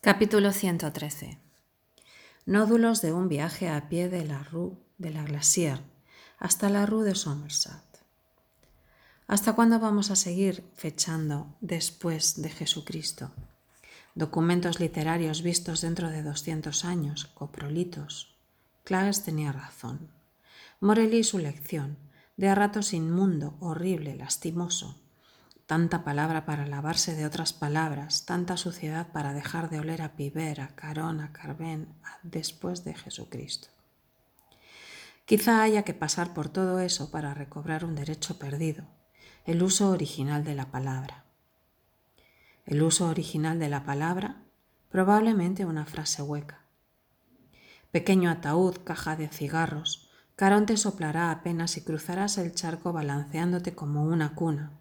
Capítulo 113. Nódulos de un viaje a pie de la Rue de la Glacière hasta la Rue de Somerset. ¿Hasta cuándo vamos a seguir fechando después de Jesucristo? Documentos literarios vistos dentro de 200 años, coprolitos. Claes tenía razón. Morelli su lección, de a ratos inmundo, horrible, lastimoso Tanta palabra para lavarse de otras palabras, tanta suciedad para dejar de oler a piber, a carón, a carbén, después de Jesucristo. Quizá haya que pasar por todo eso para recobrar un derecho perdido, el uso original de la palabra. El uso original de la palabra, probablemente una frase hueca. Pequeño ataúd, caja de cigarros, Carón te soplará apenas y cruzarás el charco balanceándote como una cuna,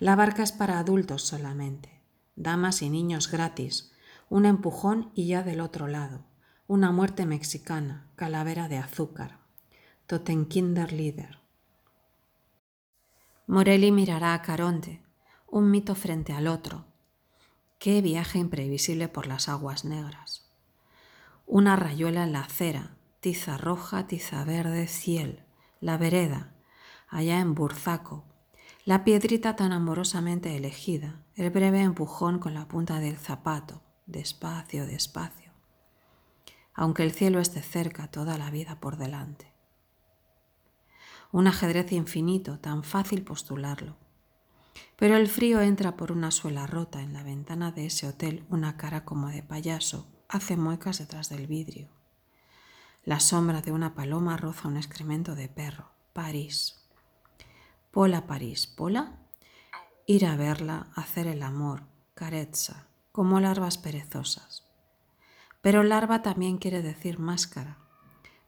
la barca es para adultos solamente, damas y niños gratis, un empujón y ya del otro lado, una muerte mexicana, calavera de azúcar, Totenkinderlieder. Morelli mirará a Caronte, un mito frente al otro. Qué viaje imprevisible por las aguas negras. Una rayuela en la acera, tiza roja, tiza verde, ciel, la vereda, allá en Burzaco, la piedrita tan amorosamente elegida, el breve empujón con la punta del zapato, despacio, despacio, aunque el cielo esté cerca toda la vida por delante. Un ajedrez infinito, tan fácil postularlo. Pero el frío entra por una suela rota en la ventana de ese hotel, una cara como de payaso, hace muecas detrás del vidrio. La sombra de una paloma roza un excremento de perro. París. Pola París, Pola, ir a verla, hacer el amor, carezza, como larvas perezosas. Pero larva también quiere decir máscara.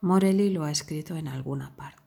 Morelli lo ha escrito en alguna parte.